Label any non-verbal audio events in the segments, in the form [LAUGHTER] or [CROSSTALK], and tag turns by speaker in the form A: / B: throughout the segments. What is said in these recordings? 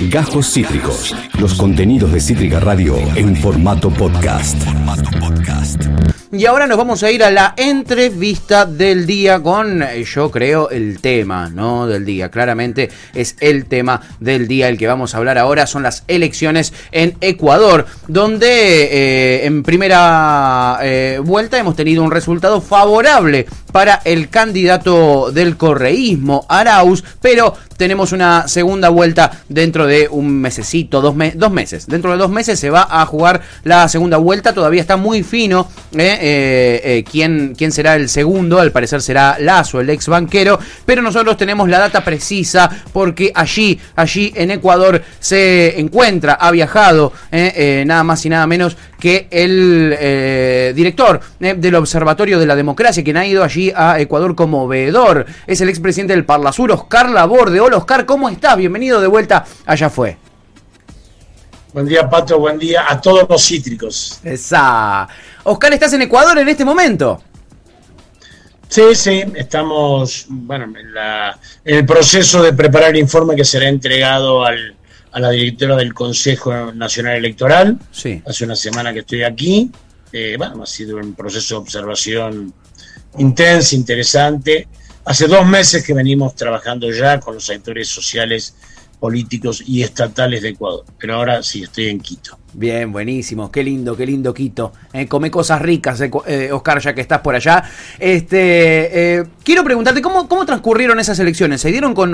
A: Gajos Cítricos. Los contenidos de Cítrica Radio en formato podcast.
B: Y ahora nos vamos a ir a la entrevista del día con, eh, yo creo, el tema, ¿no? Del día. Claramente es el tema del día el que vamos a hablar ahora. Son las elecciones en Ecuador, donde eh, en primera eh, vuelta hemos tenido un resultado favorable para el candidato del correísmo, Arauz, pero tenemos una segunda vuelta dentro de un mesecito, dos, dos meses. Dentro de dos meses se va a jugar la segunda vuelta, todavía está muy fino eh, eh, eh, ¿quién, quién será el segundo, al parecer será Lazo, el ex banquero, pero nosotros tenemos la data precisa porque allí, allí en Ecuador se encuentra, ha viajado nada más y nada menos que el director del Observatorio de la Democracia, quien ha ido allí a Ecuador como veedor, es el expresidente del Parlasur, Oscar Laborde. Hola Oscar, ¿cómo estás? Bienvenido de vuelta, allá fue.
C: Buen día, Pato. Buen día a todos los cítricos.
B: Esa. Oscar, ¿estás en Ecuador en este momento?
C: Sí, sí, estamos bueno, en, el proceso de preparar el informe que será entregado a la directora del Consejo Nacional Electoral. Sí. Hace una semana que estoy aquí. Eh, bueno, ha sido un proceso de observación intensa, interesante. Hace dos meses que venimos trabajando ya con los actores sociales, políticos y estatales de Ecuador, pero ahora sí estoy en Quito.
B: Bien, buenísimo, qué lindo, qué lindo Quito. Eh, come cosas ricas, eh, eh, Oscar, ya que estás por allá. Este, quiero preguntarte, ¿cómo, ¿cómo transcurrieron esas elecciones? ¿Se dieron con,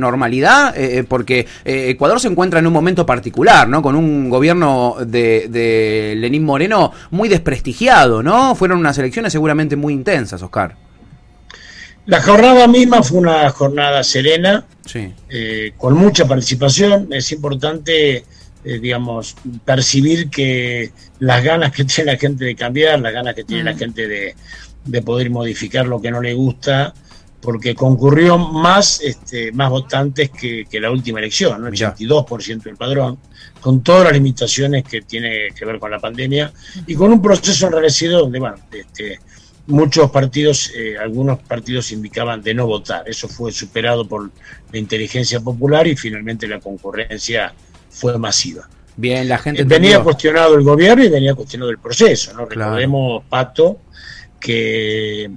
B: normalidad? porque Ecuador se encuentra en un momento particular, ¿no? Con un gobierno de, de Lenín Moreno muy desprestigiado, ¿no? Fueron unas elecciones seguramente muy intensas, Oscar.
C: La jornada misma fue una jornada serena, eh, con mucha participación. Es importante, eh, digamos, percibir que las ganas que [LAUGHS] tiene la gente de cambiar, las ganas que tiene la mm. gente de, poder modificar lo que no le gusta, porque concurrió más, este, más votantes que, la última elección, ¿no? el 82% del padrón, con todas las limitaciones que tiene que ver con la pandemia y con un proceso enrarecido donde, bueno, este, muchos partidos, eh, algunos partidos indicaban de no votar. Eso fue superado por la inteligencia popular y finalmente la concurrencia fue masiva.
B: Bien, la gente.
C: venía cuestionado el gobierno y venía cuestionado el proceso, ¿no? Recordemos, Pato, que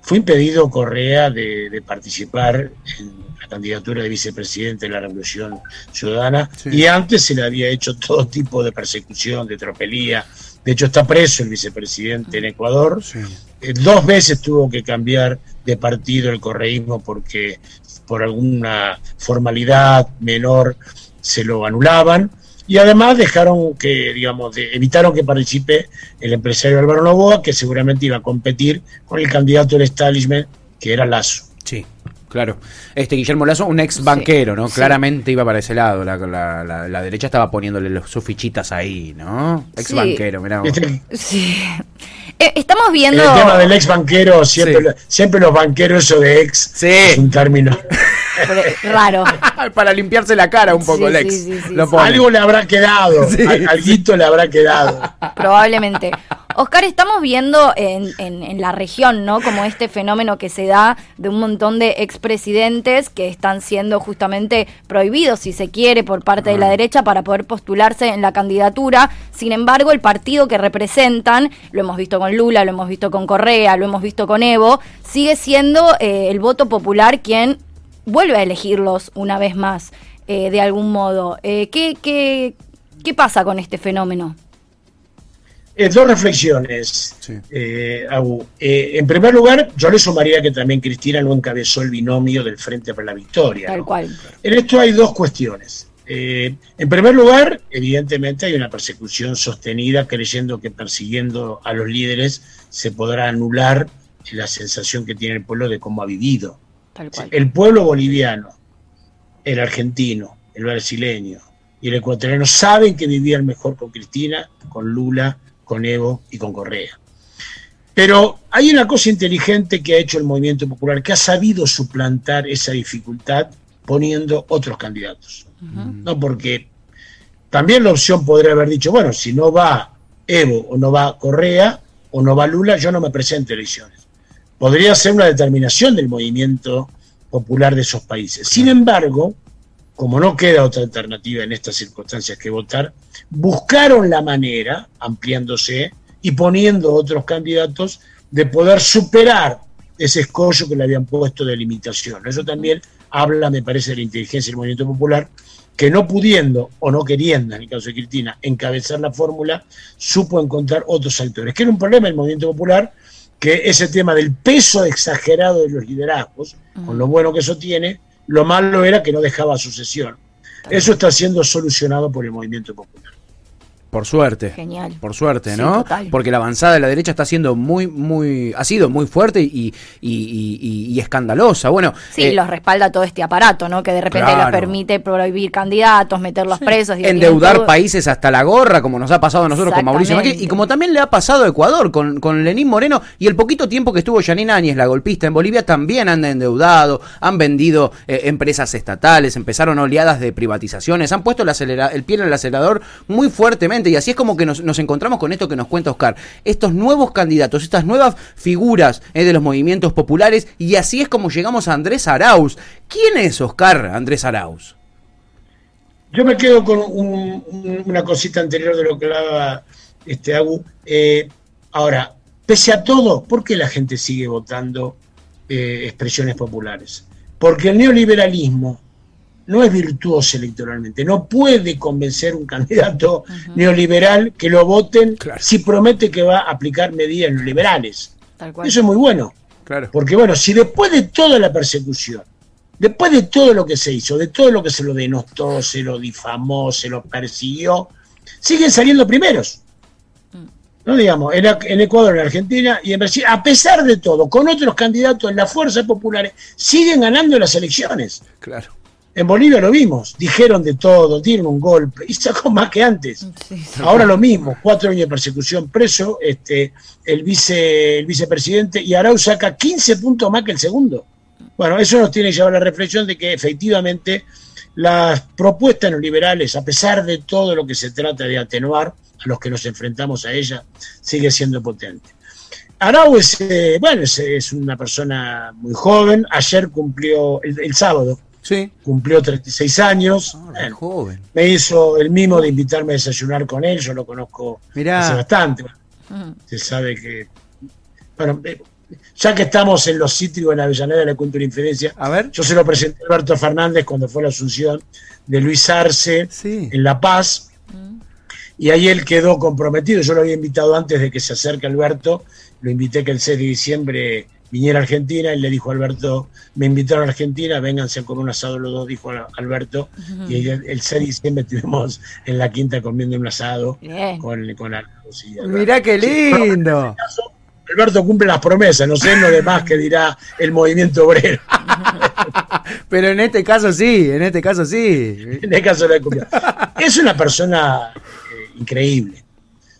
C: fue impedido Correa de, participar en la candidatura de vicepresidente de la Revolución Ciudadana y antes se le había hecho todo tipo de persecución, de tropelía. De hecho, está preso el vicepresidente en Ecuador. Eh, dos veces tuvo que cambiar de partido el correísmo porque por alguna formalidad menor se lo anulaban y además dejaron que, digamos, evitaron que participe el empresario Álvaro Novoa, que seguramente iba a competir con el candidato del establishment, que era Lazo.
B: Sí. Claro. Este Guillermo Lazo, un ex banquero, ¿no? Claramente iba para ese lado. La, la, derecha estaba poniéndole sus fichitas ahí, ¿no? Ex banquero, mirá.
D: Sí. Eh, estamos viendo.
C: El tema del ex banquero, siempre, siempre los banqueros, eso de ex, sí. es un término. [LAUGHS]
D: Raro. [LAUGHS]
B: Para limpiarse la cara un poco, el ex.
C: Algo le habrá quedado. [LAUGHS] Alguito le habrá quedado. [LAUGHS]
D: Probablemente. Oscar, estamos viendo en, en, la región, ¿no? Como este fenómeno que se da de un montón de expresidentes que están siendo justamente prohibidos, si se quiere, por parte de la derecha para poder postularse en la candidatura. Sin embargo, el partido que representan, lo hemos visto con Lula, lo hemos visto con Correa, lo hemos visto con Evo, sigue siendo eh, el voto popular quien vuelve a elegirlos una vez más, eh, de algún modo. Eh, ¿qué, qué, qué pasa con este fenómeno?
C: Eh, dos reflexiones, eh, eh, en primer lugar, yo le sumaría que también Cristina no encabezó el binomio del Frente para la Victoria.
D: Tal cual.
C: En esto hay dos cuestiones. en primer lugar, evidentemente hay una persecución sostenida creyendo que persiguiendo a los líderes se podrá anular la sensación que tiene el pueblo de cómo ha vivido. Tal cual. El pueblo boliviano, el argentino, el brasileño y el ecuatoriano saben que vivían mejor con Cristina, con Lula, con Evo y con Correa. Pero hay una cosa inteligente que ha hecho el movimiento popular, que ha sabido suplantar esa dificultad poniendo otros candidatos. No porque también la opción podría haber dicho, bueno, si no va Evo o no va Correa o no va Lula, yo no me presento a elecciones. Podría ser una determinación del movimiento popular de esos países. Sin embargo, como no queda otra alternativa en estas circunstancias que votar, buscaron la manera, ampliándose y poniendo otros candidatos, de poder superar ese escollo que le habían puesto de limitación. Eso también habla, me parece, de la inteligencia del movimiento popular, que no pudiendo o no queriendo, en el caso de Cristina, encabezar la fórmula, supo encontrar otros actores. Que era un problema del movimiento popular, que ese tema del peso exagerado de los liderazgos, con lo bueno que eso tiene, lo malo era que no dejaba sucesión. Eso está siendo solucionado por el movimiento popular.
B: Por suerte.
D: Genial.
B: Por suerte, ¿no? Porque la avanzada de la derecha está siendo muy, muy, ha sido muy fuerte y, y, escandalosa. Bueno.
D: Sí, eh, los respalda todo este aparato, ¿no? Que de repente les permite prohibir candidatos, meterlos presos.
B: Y Endeudar países hasta la gorra, como nos ha pasado a nosotros con Mauricio Macri, y como también le ha pasado a Ecuador con, con Lenín Moreno y el poquito tiempo que estuvo Janine Áñez, la golpista en Bolivia, también han endeudado, han vendido eh, empresas estatales, empezaron oleadas de privatizaciones, han puesto el, el pie en el acelerador muy fuertemente y así es como que nos, encontramos con esto que nos cuenta Oscar. Estos nuevos candidatos, estas nuevas figuras eh, de los movimientos populares, y así es como llegamos a Andrés Arauz. ¿Quién es Oscar Andrés Arauz?
C: Yo me quedo con una cosita anterior de lo que hablaba este Agu. Eh, ahora, pese a todo, ¿por qué la gente sigue votando eh, expresiones populares? Porque el neoliberalismo no es virtuoso electoralmente, no puede convencer un candidato neoliberal que lo voten si promete que va a aplicar medidas neoliberales. Eso es muy bueno. Porque bueno, si después de toda la persecución, después de todo lo que se hizo, de todo lo que se lo denostó, se lo difamó, se lo persiguió, siguen saliendo primeros. Mm. No digamos, en, Ecuador, en Argentina y en Brasil, a pesar de todo, con otros candidatos en las fuerzas populares, siguen ganando las elecciones.
B: Claro.
C: En Bolivia lo vimos, dijeron de todo, dieron un golpe [LAUGHS] y sacó más que antes. Ahora lo mismo, cuatro años de persecución preso, este, el, vice, el vicepresidente y Arau saca 15 puntos más que el segundo. Bueno, eso nos tiene que llevar a la reflexión de que efectivamente las propuestas neoliberales, a pesar de todo lo que se trata de atenuar a los que nos enfrentamos a ellas, sigue siendo potente. Arau es, eh, bueno, es, una persona muy joven, ayer cumplió, el sábado,
B: Sí.
C: Cumplió 36 años.
B: Ah, joven.
C: Me hizo el mimo de invitarme a desayunar con él. Yo lo conozco hace bastante. Se sabe que. Bueno, eh, ya que estamos en los sitios en Avellaneda de la Cultura Inferencia,
B: a ver.
C: yo se lo presenté a Alberto Fernández cuando fue la asunción de Luis Arce en La Paz. Mm. Y ahí él quedó comprometido. Yo lo había invitado antes de que se acerque Alberto. Lo invité que el 6 de diciembre viniera a Argentina y le dijo a Alberto, me invitaron a Argentina, vénganse con un asado los dos, dijo Alberto, y el, 6 de diciembre estuvimos en la quinta comiendo un asado con, con
B: Mirá qué lindo.
C: Alberto cumple las promesas, no sé lo demás que dirá el movimiento obrero. [LAUGHS]
B: Pero en este caso sí, en este caso sí.
C: En este caso lo cumplido. Es una persona eh, increíble.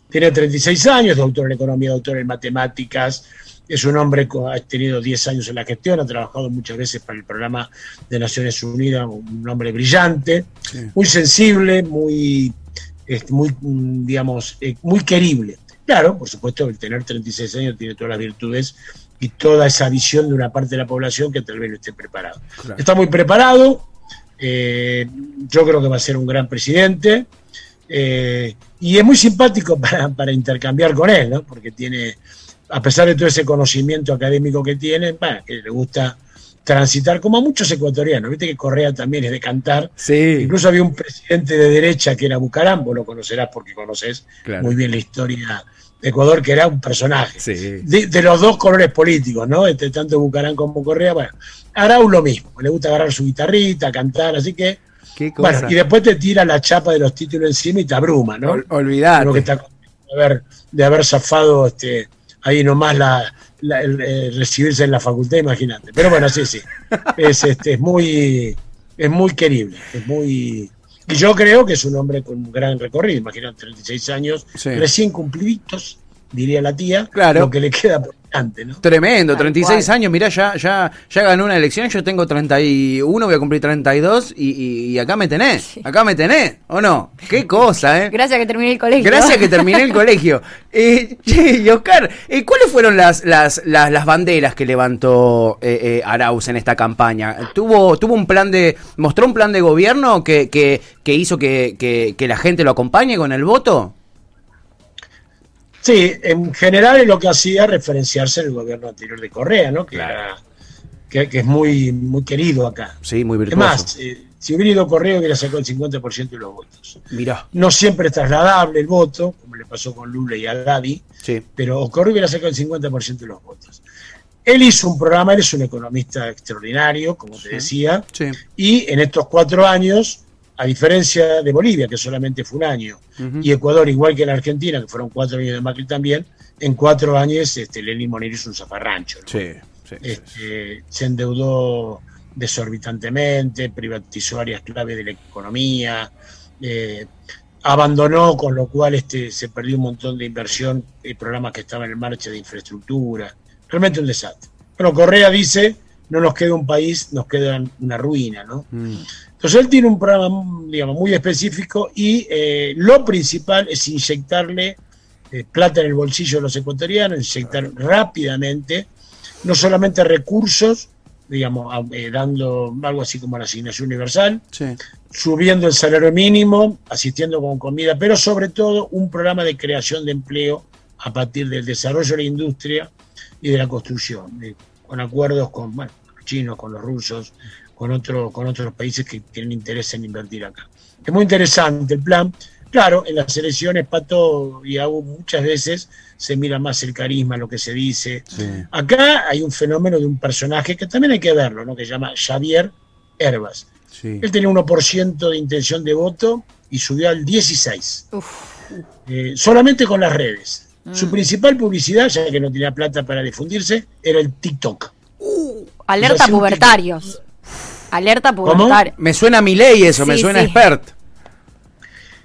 C: Tiene 36 años, doctor en economía, doctor en matemáticas, es un hombre que ha tenido 10 años en la gestión, ha trabajado muchas veces para el programa de Naciones Unidas, un hombre brillante, muy sensible, muy, muy digamos, eh, muy querible. Claro, por supuesto, el tener 36 años tiene todas las virtudes y toda esa visión de una parte de la población que tal vez no esté preparado. Está muy preparado, eh, yo creo que va a ser un gran presidente. Eh, y es muy simpático [LAUGHS] para, para intercambiar con él, ¿no? porque tiene a pesar de todo ese conocimiento académico que tiene, que le gusta transitar, como a muchos ecuatorianos. Viste que Correa también es de cantar.
B: Sí.
C: Incluso había un presidente de derecha que era Bucarambo, lo conocerás porque conoces muy bien la historia de Ecuador, que era un personaje. De, los dos colores políticos, ¿no? Este, tanto Bucarán como Correa. Bueno, Arau lo mismo. Le gusta agarrar su guitarrita, cantar, así que. Bueno, y después te tira la chapa de los títulos encima y te abruma, ¿no?
B: Olvidar.
C: que está de haber, de haber zafado este ahí nomás la, recibirse en la facultad, imagínate. Pero bueno, sí, sí. Es, este, es muy es muy querible, es muy y yo creo que es un hombre con un gran recorrido, imagínate, 36 años, recién cumpliditos, diría la tía,
B: Claro.
C: lo que le queda por delante, ¿no?
B: Tremendo,
D: Tal
B: 36
D: cual.
B: años, mirá, ya, ya, ya ganó una elección, yo tengo 31, voy a cumplir 32 y, y, y acá me tenés, acá me tenés, ¿o no? Qué cosa, ¿eh?
D: Gracias que terminé el colegio.
B: Gracias que terminé el [LAUGHS] colegio. Eh, che, y Oscar, eh, ¿cuáles fueron las, las, las, las banderas que levantó eh, eh, Arauz en esta campaña? ¿Tuvo, ¿Tuvo un plan de, mostró un plan de gobierno que, que, que hizo que, que, que la gente lo acompañe con el voto?
C: Sí, en general es lo que hacía referenciarse el gobierno anterior de Correa, ¿no? Que,
B: Claro.
C: era- que, que es muy, muy querido acá.
B: Sí, muy
C: Es
B: virtuoso.
C: más, eh, si hubiera ido Correa hubiera sacado el 50% de los votos.
B: Mirá,
C: No siempre es trasladable el voto, como le pasó con Lula y a Gaby,
B: sí.
C: pero Correa hubiera sacado el 50% de los votos. Él hizo un programa, él es un economista extraordinario, como te decía,
B: Sí.
C: y en estos cuatro años, a diferencia de Bolivia, que solamente fue un año, y Ecuador, igual que la Argentina, que fueron cuatro años de Macri también, en cuatro años este, Lenín Monero hizo un zafarrancho. ¿no?
B: Sí, sí, sí, sí.
C: Este, se endeudó desorbitantemente, privatizó áreas clave de la economía, eh, abandonó, con lo cual este, se perdió un montón de inversión y programas que estaban en marcha de infraestructura. Realmente un desastre. Pero Correa dice, no nos queda un país, nos queda una ruina, ¿no?
B: Mm.
C: Entonces él tiene un programa, digamos, muy específico y eh, lo principal es inyectarle eh, plata en el bolsillo de los ecuatorianos, inyectar rápidamente, no solamente recursos, digamos, eh, dando algo así como la asignación universal,
B: Sí.
C: subiendo el salario mínimo, asistiendo con comida, pero sobre todo un programa de creación de empleo a partir del desarrollo de la industria y de la construcción, con acuerdos con bueno, los chinos, con los rusos, con, otro, con otros países que tienen interés en invertir acá. Es muy interesante el plan. Claro, en las elecciones, Pato y aún muchas veces se mira más el carisma, lo que se dice.
B: Sí.
C: Acá hay un fenómeno de un personaje que también hay que verlo, ¿no? que se llama Xavier Herbas.
B: Sí.
C: Él tenía 1% de intención de voto y subió al 16%,
D: Uf,
C: eh, solamente con las redes.
D: Mm.
C: Su principal publicidad, ya que no tenía plata para difundirse, era el TikTok.
D: Alerta pubertarios. Alerta pubertarios.
B: Me suena a mi ley eso, me suena
D: sí.
B: expert.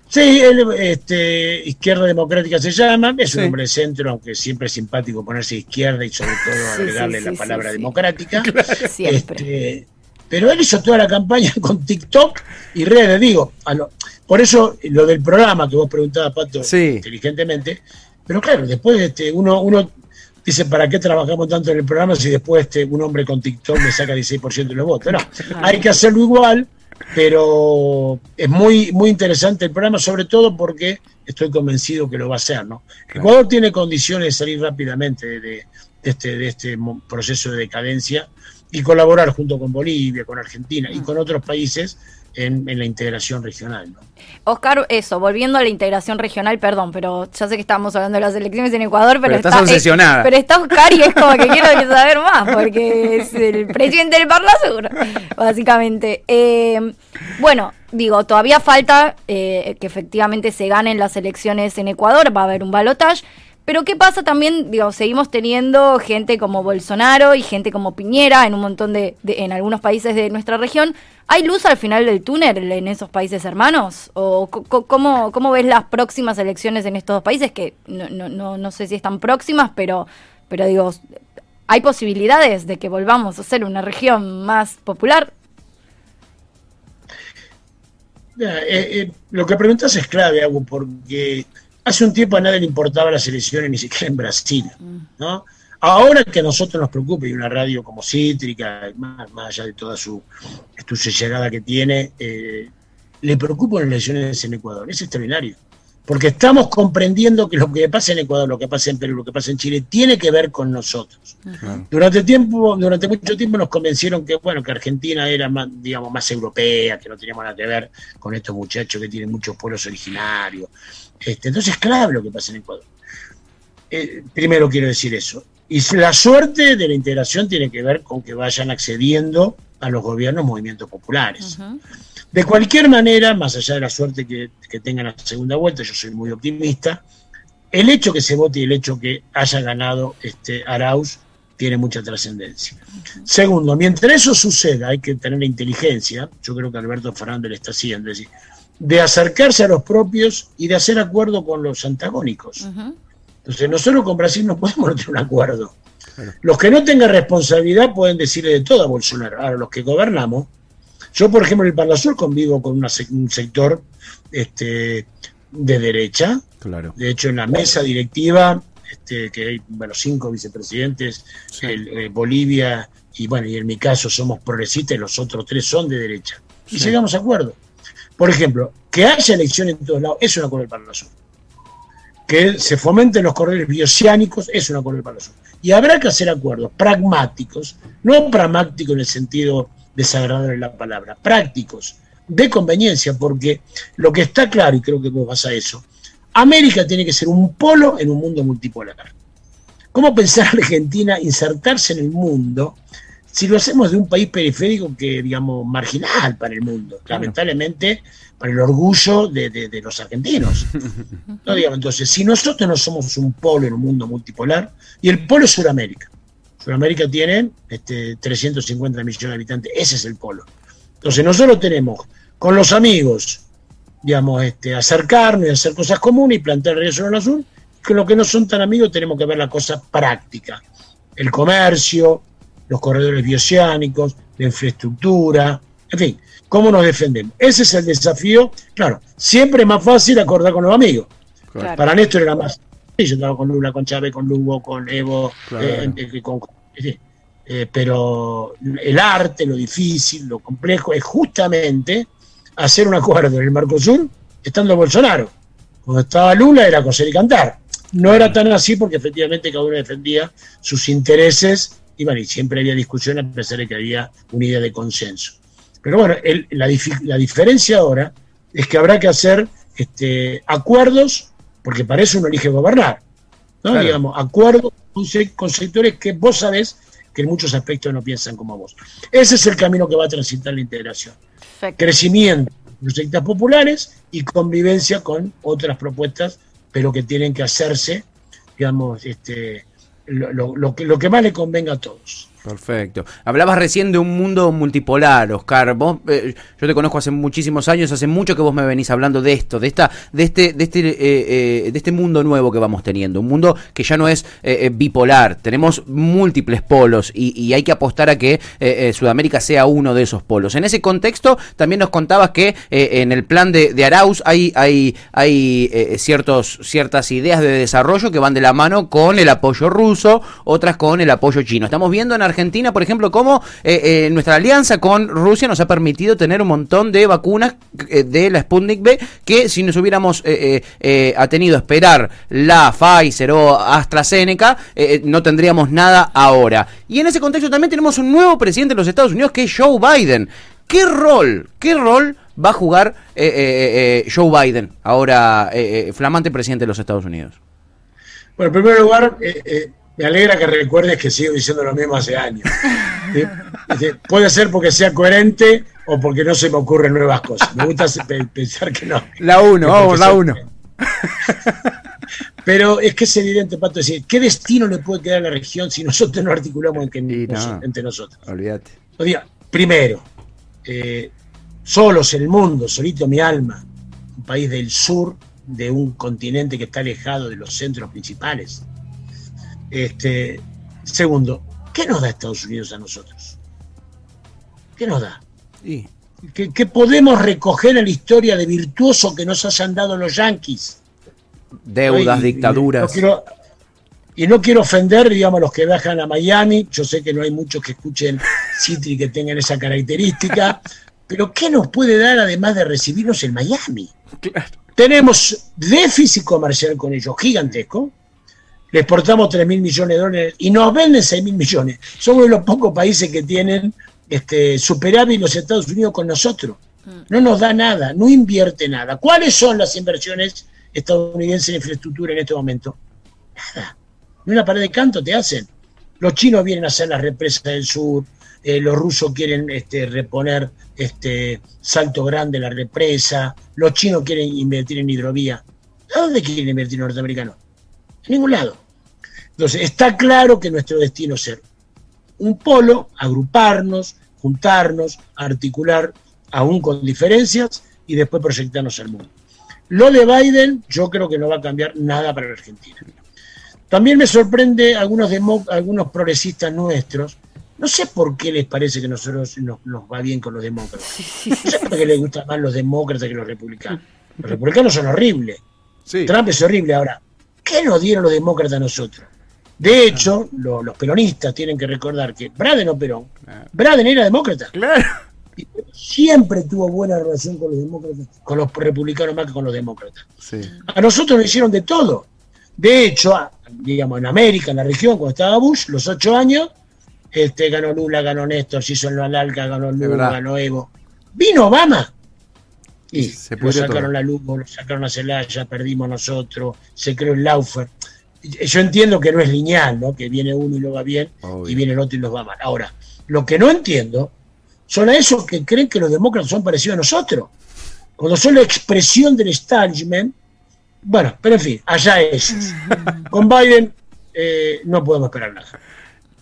C: Sí, él, este, Izquierda Democrática se llama, es un hombre de centro, aunque siempre es simpático ponerse izquierda y sobre todo [LAUGHS]
D: Sí,
C: agregarle
D: sí,
C: la
D: sí,
C: palabra
D: sí, sí.
C: democrática. [LAUGHS]
D: Siempre.
C: Este, pero él hizo toda la campaña con TikTok y redes, digo, a lo- por eso lo del programa que vos preguntabas, Pato,
B: Sí.
C: inteligentemente, pero claro, después este, uno, uno dice, ¿para qué trabajamos tanto en el programa si después este, un hombre con TikTok me saca 16% de los votos? No, hay que hacerlo igual, pero es muy, muy interesante el programa, sobre todo porque estoy convencido que lo va a hacer, ¿no? Ecuador tiene condiciones de salir rápidamente de, de este, de este proceso de decadencia y colaborar junto con Bolivia, con Argentina y con otros países en, en la integración regional. ¿no?
D: Oscar, eso, volviendo a la integración regional, perdón, pero ya sé que estamos hablando de las elecciones en Ecuador, pero,
B: Pero estás
D: está,
B: obsesionada.
D: eh, pero está Oscar y es como que quiero saber más, porque es el presidente del Parla Sur, básicamente. Eh, bueno, digo, todavía falta eh, que efectivamente se ganen las elecciones en Ecuador, va a haber un balotaje. Pero ¿qué pasa también? Digo, seguimos teniendo gente como Bolsonaro y gente como Piñera en un montón de, de- en algunos países de nuestra región. ¿Hay luz al final del túnel en esos países hermanos? ¿O cómo, cómo ves las próximas elecciones en estos dos países? Que no, no, no, no sé si están próximas, pero, pero digo, ¿hay posibilidades de que volvamos a ser una región más popular?
C: Eh, eh, lo que preguntas es clave, Agu, porque hace un tiempo a nadie le importaba las elecciones, ni siquiera en Brasil. ¿no? Ahora que a nosotros nos preocupa, y una radio como Cítrica, más, más allá de toda su llegada que tiene, eh, le preocupan las elecciones en Ecuador. Es extraordinario. Porque estamos comprendiendo que lo que pasa en Ecuador, lo que pasa en Perú, lo que pasa en Chile, tiene que ver con nosotros. Durante tiempo, durante mucho tiempo nos convencieron que bueno, que Argentina era más, digamos, más europea, que no teníamos nada que ver con estos muchachos que tienen muchos pueblos originarios. Este, entonces es clave lo que pasa en Ecuador. Eh, primero quiero decir eso. Y la suerte de la integración tiene que ver con que vayan accediendo a los gobiernos movimientos populares. De cualquier manera, más allá de la suerte que, que tengan la segunda vuelta, yo soy muy optimista, el hecho que se vote y el hecho que haya ganado este Arauz tiene mucha trascendencia. Segundo, mientras eso suceda, hay que tener la inteligencia, yo creo que Alberto Fernández le está haciendo, es decir, de acercarse a los propios y de hacer acuerdo con los antagónicos. Entonces, nosotros con Brasil no podemos tener un acuerdo. Los que no tengan responsabilidad pueden decirle de todo a Bolsonaro. Ahora, los que gobernamos, yo, por ejemplo, en el Palo Sur convivo con un sector este, de derecha.
B: Claro.
C: De hecho, en la mesa directiva, este, que hay bueno, cinco vicepresidentes, eh, Bolivia y bueno, y en mi caso somos progresistas y los otros tres son de derecha. Y llegamos a acuerdo. Por ejemplo, que haya elecciones en todos lados es un acuerdo del Palo Sur. Que se fomenten los corredores bioceánicos es un acuerdo del Sur. Y habrá que hacer acuerdos pragmáticos, no pragmáticos en el sentido desagradable de la palabra, prácticos, de conveniencia, porque lo que está claro, y creo que vos vas a eso, América tiene que ser un polo en un mundo multipolar. ¿Cómo pensar Argentina insertarse en el mundo si lo hacemos de un país periférico que, digamos, marginal para el mundo? Lamentablemente, para el orgullo de, los argentinos. [LAUGHS] ¿No? Digamos, entonces, si nosotros no somos un polo en un mundo multipolar, y el polo es Sudamérica. Sudamérica tiene este, 350 millones de habitantes, ese es el polo. Entonces, nosotros tenemos con los amigos, digamos, este, acercarnos y hacer cosas comunes y plantear el sobre el azul, que los que no son tan amigos tenemos que ver la cosa práctica. El comercio, los corredores bioceánicos, la infraestructura, en fin, cómo nos defendemos. Ese es el desafío. Claro, siempre es más fácil acordar con los amigos. Para Néstor era más. Yo estaba con Lula, con Chávez, con Lugo, con Evo, eh, eh, eh, pero el arte, lo difícil, lo complejo, es justamente hacer un acuerdo en el Mercosur estando Bolsonaro. Cuando estaba Lula era coser y cantar. No era tan así porque efectivamente cada uno defendía sus intereses y, bueno, y siempre había discusión a pesar de que había una idea de consenso. Pero bueno, la, diferencia ahora es que habrá que hacer este, acuerdos, porque para eso uno elige gobernar. ¿no? Digamos, acuerdos con sectores que vos sabés que en muchos aspectos no piensan como vos. Ese es el camino que va a transitar la integración. Crecimiento de sectas populares y convivencia con otras propuestas, pero que tienen que hacerse, digamos, este, lo, que, lo que más le convenga a todos.
B: Perfecto. Hablabas recién de un mundo multipolar, Oscar. Vos, eh, yo te conozco hace muchísimos años, hace mucho que vos me venís hablando de esto, de esta, de este, de este, eh, eh, de este mundo nuevo que vamos teniendo, un mundo que ya no es bipolar. Tenemos múltiples polos y, hay que apostar a que Sudamérica sea uno de esos polos. En ese contexto, también nos contabas que en el plan de, Arauz hay ciertos, ciertas ideas de desarrollo que van de la mano con el apoyo ruso, otras con el apoyo chino. Estamos viendo en Argentina, por ejemplo, cómo eh, eh, nuestra alianza con Rusia nos ha permitido tener un montón de vacunas eh, de la Sputnik B que si nos hubiéramos tenido esperar la Pfizer o AstraZeneca, no tendríamos nada ahora. Y en ese contexto también tenemos un nuevo presidente de los Estados Unidos que es Joe Biden. ¿Qué rol, qué rol va a jugar Joe Biden, ahora flamante presidente de los Estados Unidos?
C: Bueno, en primer lugar, me alegra que recuerdes que sigo diciendo lo mismo hace años. Puede ser porque sea coherente o porque no se me ocurren nuevas cosas. Me gusta pensar que no.
B: La uno, vamos, la uno. [LAUGHS]
C: Pero es que es evidente, Pato, decir, ¿qué destino le puede quedar a la región si nosotros no articulamos entre nosotros?
B: Olvídate.
C: primero, eh, solos en el mundo, solito mi alma, un país del sur de un continente que está alejado de los centros principales este, segundo, ¿qué nos da Estados Unidos a nosotros? ¿Qué nos da? ¿Qué, podemos recoger en la historia de virtuoso que nos hayan dado los yanquis?
B: Deudas, dictaduras.
C: y no quiero ofender, digamos, a los que viajan a Miami. Yo sé que no hay muchos que escuchen Citri que tengan esa característica. [LAUGHS] pero ¿qué nos puede dar además de recibirnos en Miami? Tenemos déficit comercial con ellos gigantesco le exportamos 3 mil millones de dólares y nos venden 6 mil millones. Somos de los pocos países que tienen este, superávit los Estados Unidos con nosotros. Mm. No nos da nada, no invierte nada. ¿Cuáles son las inversiones estadounidenses en infraestructura en este momento? Nada. Ni una pared de canto te hacen. Los chinos vienen a hacer las represas del sur, eh, los rusos quieren este, reponer este, Salto Grande, la represa, los chinos quieren invertir en hidrovía. ¿A dónde quieren invertir los norteamericanos? En ningún lado. Entonces, está claro que nuestro destino es ser un polo, agruparnos, juntarnos, articular, aún con diferencias, y después proyectarnos al mundo. Lo de Biden, yo creo que no va a cambiar nada para la Argentina. También me sorprende algunos, algunos progresistas nuestros. No sé por qué les parece que nosotros nos, va bien con los demócratas. No sé por qué les gustan más los demócratas que los republicanos. Los republicanos son horribles. Trump es horrible. Ahora, ¿qué nos dieron los demócratas a nosotros? De hecho, los peronistas tienen que recordar que Braden o Perón, Braden era demócrata.
B: Claro.
C: Y siempre tuvo buena relación con los demócratas, con los republicanos más que con los demócratas. A nosotros nos hicieron de todo. De hecho, digamos, en América, en la región, cuando estaba Bush, los ocho años, este, ganó Lula, ganó Néstor, se hizo en la Alalca, ganó Lula, ganó Evo. Vino Obama. Y se lo sacaron la luz, lo sacaron a Celaya, perdimos nosotros, se creó el Laufer yo entiendo que no es lineal, ¿no? Que viene uno y lo va bien y viene el otro y los va mal. Ahora, lo que no entiendo son a esos que creen que los demócratas son parecidos a nosotros. Cuando son la expresión del establishment, bueno, pero en fin, allá es. [LAUGHS] Con Biden eh, no podemos esperar nada.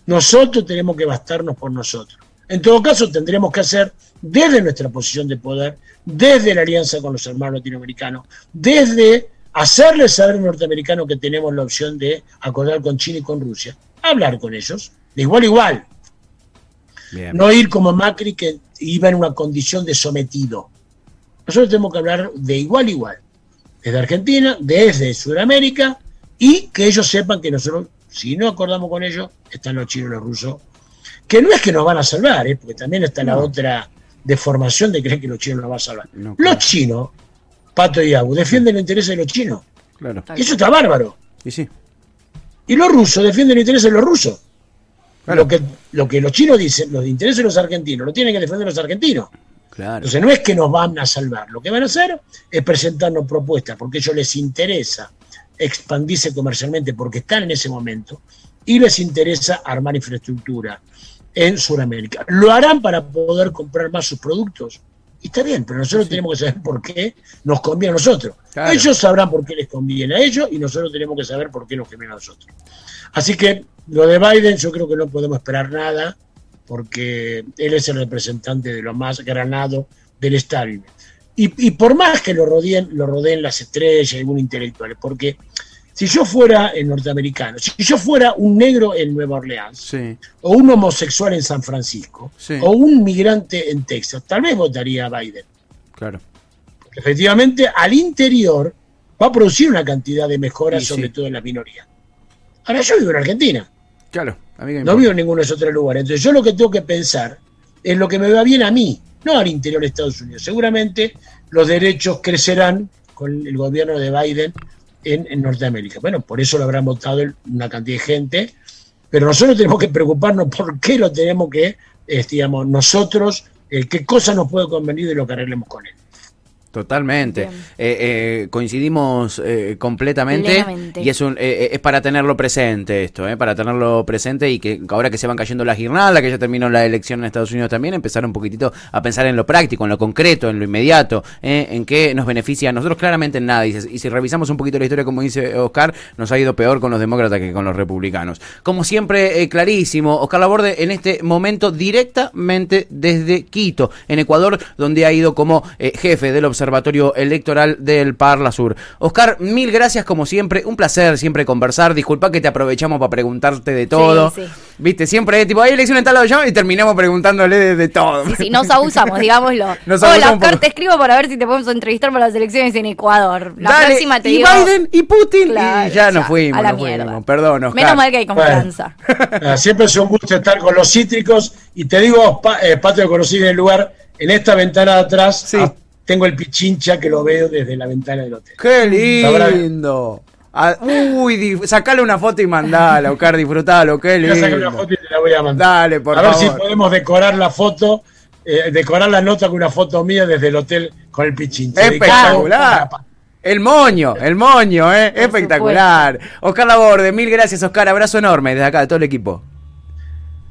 C: Nosotros tenemos que bastarnos por nosotros. En todo caso, tendremos que hacer desde nuestra posición de poder, desde la alianza con los hermanos latinoamericanos, desde hacerles saber a los norteamericanos que tenemos la opción de acordar con China y con Rusia, hablar con ellos, de igual a igual. No ir como Macri que iba en una condición de sometido. Nosotros tenemos que hablar de igual a igual, desde Argentina, desde Sudamérica, y que ellos sepan que nosotros, si no acordamos con ellos, están los chinos y los rusos, que no es que nos van a salvar, ¿eh? porque también está la otra deformación de creer que los chinos nos van a salvar. Los chinos Pato y Abu, defienden los intereses de los chinos. Claro. Y eso está bárbaro.
B: Y sí.
C: Y los rusos defienden los intereses de los rusos. Lo, que, lo que los chinos dicen, los intereses de los argentinos, lo tienen que defender los argentinos. Claro. Entonces no es que nos van a salvar, lo que van a hacer es presentarnos propuestas, porque a ellos les interesa expandirse comercialmente porque están en ese momento y les interesa armar infraestructura en Sudamérica. Lo harán para poder comprar más sus productos, y está bien, pero nosotros tenemos que saber por qué nos conviene a nosotros. Ellos sabrán por qué les conviene a ellos y nosotros tenemos que saber por qué nos conviene a nosotros. Así que lo de Biden yo creo que no podemos esperar nada porque él es el representante de lo más granado del establishment. Y, y por más que lo rodeen, lo rodeen las estrellas y algunos intelectuales, porque si yo fuera el norteamericano, si yo fuera un negro en Nueva Orleans, o un homosexual en San Francisco, o un migrante en Texas, tal vez votaría a Biden.
B: Claro.
C: Porque efectivamente al interior va a producir una cantidad de mejoras, sobre todo en la minoría. Ahora yo vivo en Argentina.
B: Claro,
C: no vivo en ninguno de esos otros lugares. Entonces yo lo que tengo que pensar es lo que me va bien a mí, no al interior de Estados Unidos. Seguramente los derechos crecerán con el gobierno de Biden en, Norteamérica. Bueno, por eso lo habrán votado una cantidad de gente, pero nosotros tenemos que preocuparnos por qué lo tenemos que, eh, digamos, nosotros, eh, qué cosa nos puede convenir de lo que arreglemos con él.
B: Totalmente. Eh, eh, coincidimos eh, completamente y es, un, es para tenerlo presente esto, para tenerlo presente y que ahora que se van cayendo las guirnaldas, que ya terminó la elección en Estados Unidos también, empezar un poquitito a pensar en lo práctico, en lo concreto, en lo inmediato, en qué nos beneficia a nosotros, claramente en nada. Y, si revisamos un poquito la historia, como dice Oscar, nos ha ido peor con los demócratas que con los republicanos. Como siempre, clarísimo, Oscar Laborde en este momento directamente desde Quito, en Ecuador, donde ha ido como jefe del observatorio Observatorio Electoral del Parla Sur. Oscar, mil gracias como siempre, un placer siempre conversar. Disculpa que te aprovechamos para preguntarte de todo. Viste, siempre tipo, hay elección en tal lado y terminamos preguntándole de, todo.
D: Sí, nos abusamos, [LAUGHS] digámoslo. Hola, Oscar, te escribo para ver si te podemos entrevistar para las elecciones en Ecuador. La próxima te
B: y Biden y Putin y ya nos fuimos. A la
D: mierda.
B: Perdón, Oscar.
D: Menos mal que hay confianza. [LAUGHS]
C: siempre es un gusto estar con los cítricos y te digo, eh, Patio, conocí en el lugar, en esta ventana de atrás. Sí tengo el pichincha que lo veo desde la ventana del hotel.
B: ¡Qué lindo! Ah, uy, sacale una foto y mandala, Oscar, disfrutalo, qué lindo. Voy a sacar una foto y te la
C: voy a mandar. Dale, por favor. A ver si podemos decorar la foto, eh, decorar la nota con una foto mía desde el hotel con el pichincha.
B: Espectacular. El moño, el moño, ¿eh? Espectacular. Oscar Laborde, mil gracias, Oscar. Abrazo enorme desde acá, de todo el equipo.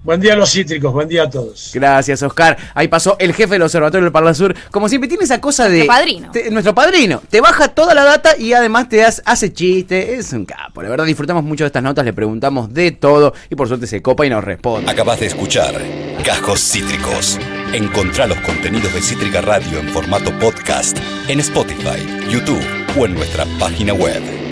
C: Buen día a los cítricos, buen día a todos.
B: Gracias, Oscar. Ahí pasó el jefe del Observatorio del Parla Sur. Como siempre, tiene esa cosa
D: de. Nuestro padrino.
B: nuestro padrino. Te baja toda la data y además te hace chiste. Es un capo. La verdad, disfrutamos mucho de estas notas, le preguntamos de todo y por suerte se copa y nos responde.
A: Acabas de escuchar Cajos Cítricos. Encontrá los contenidos de Cítrica Radio en formato podcast en Spotify, YouTube o en nuestra página web.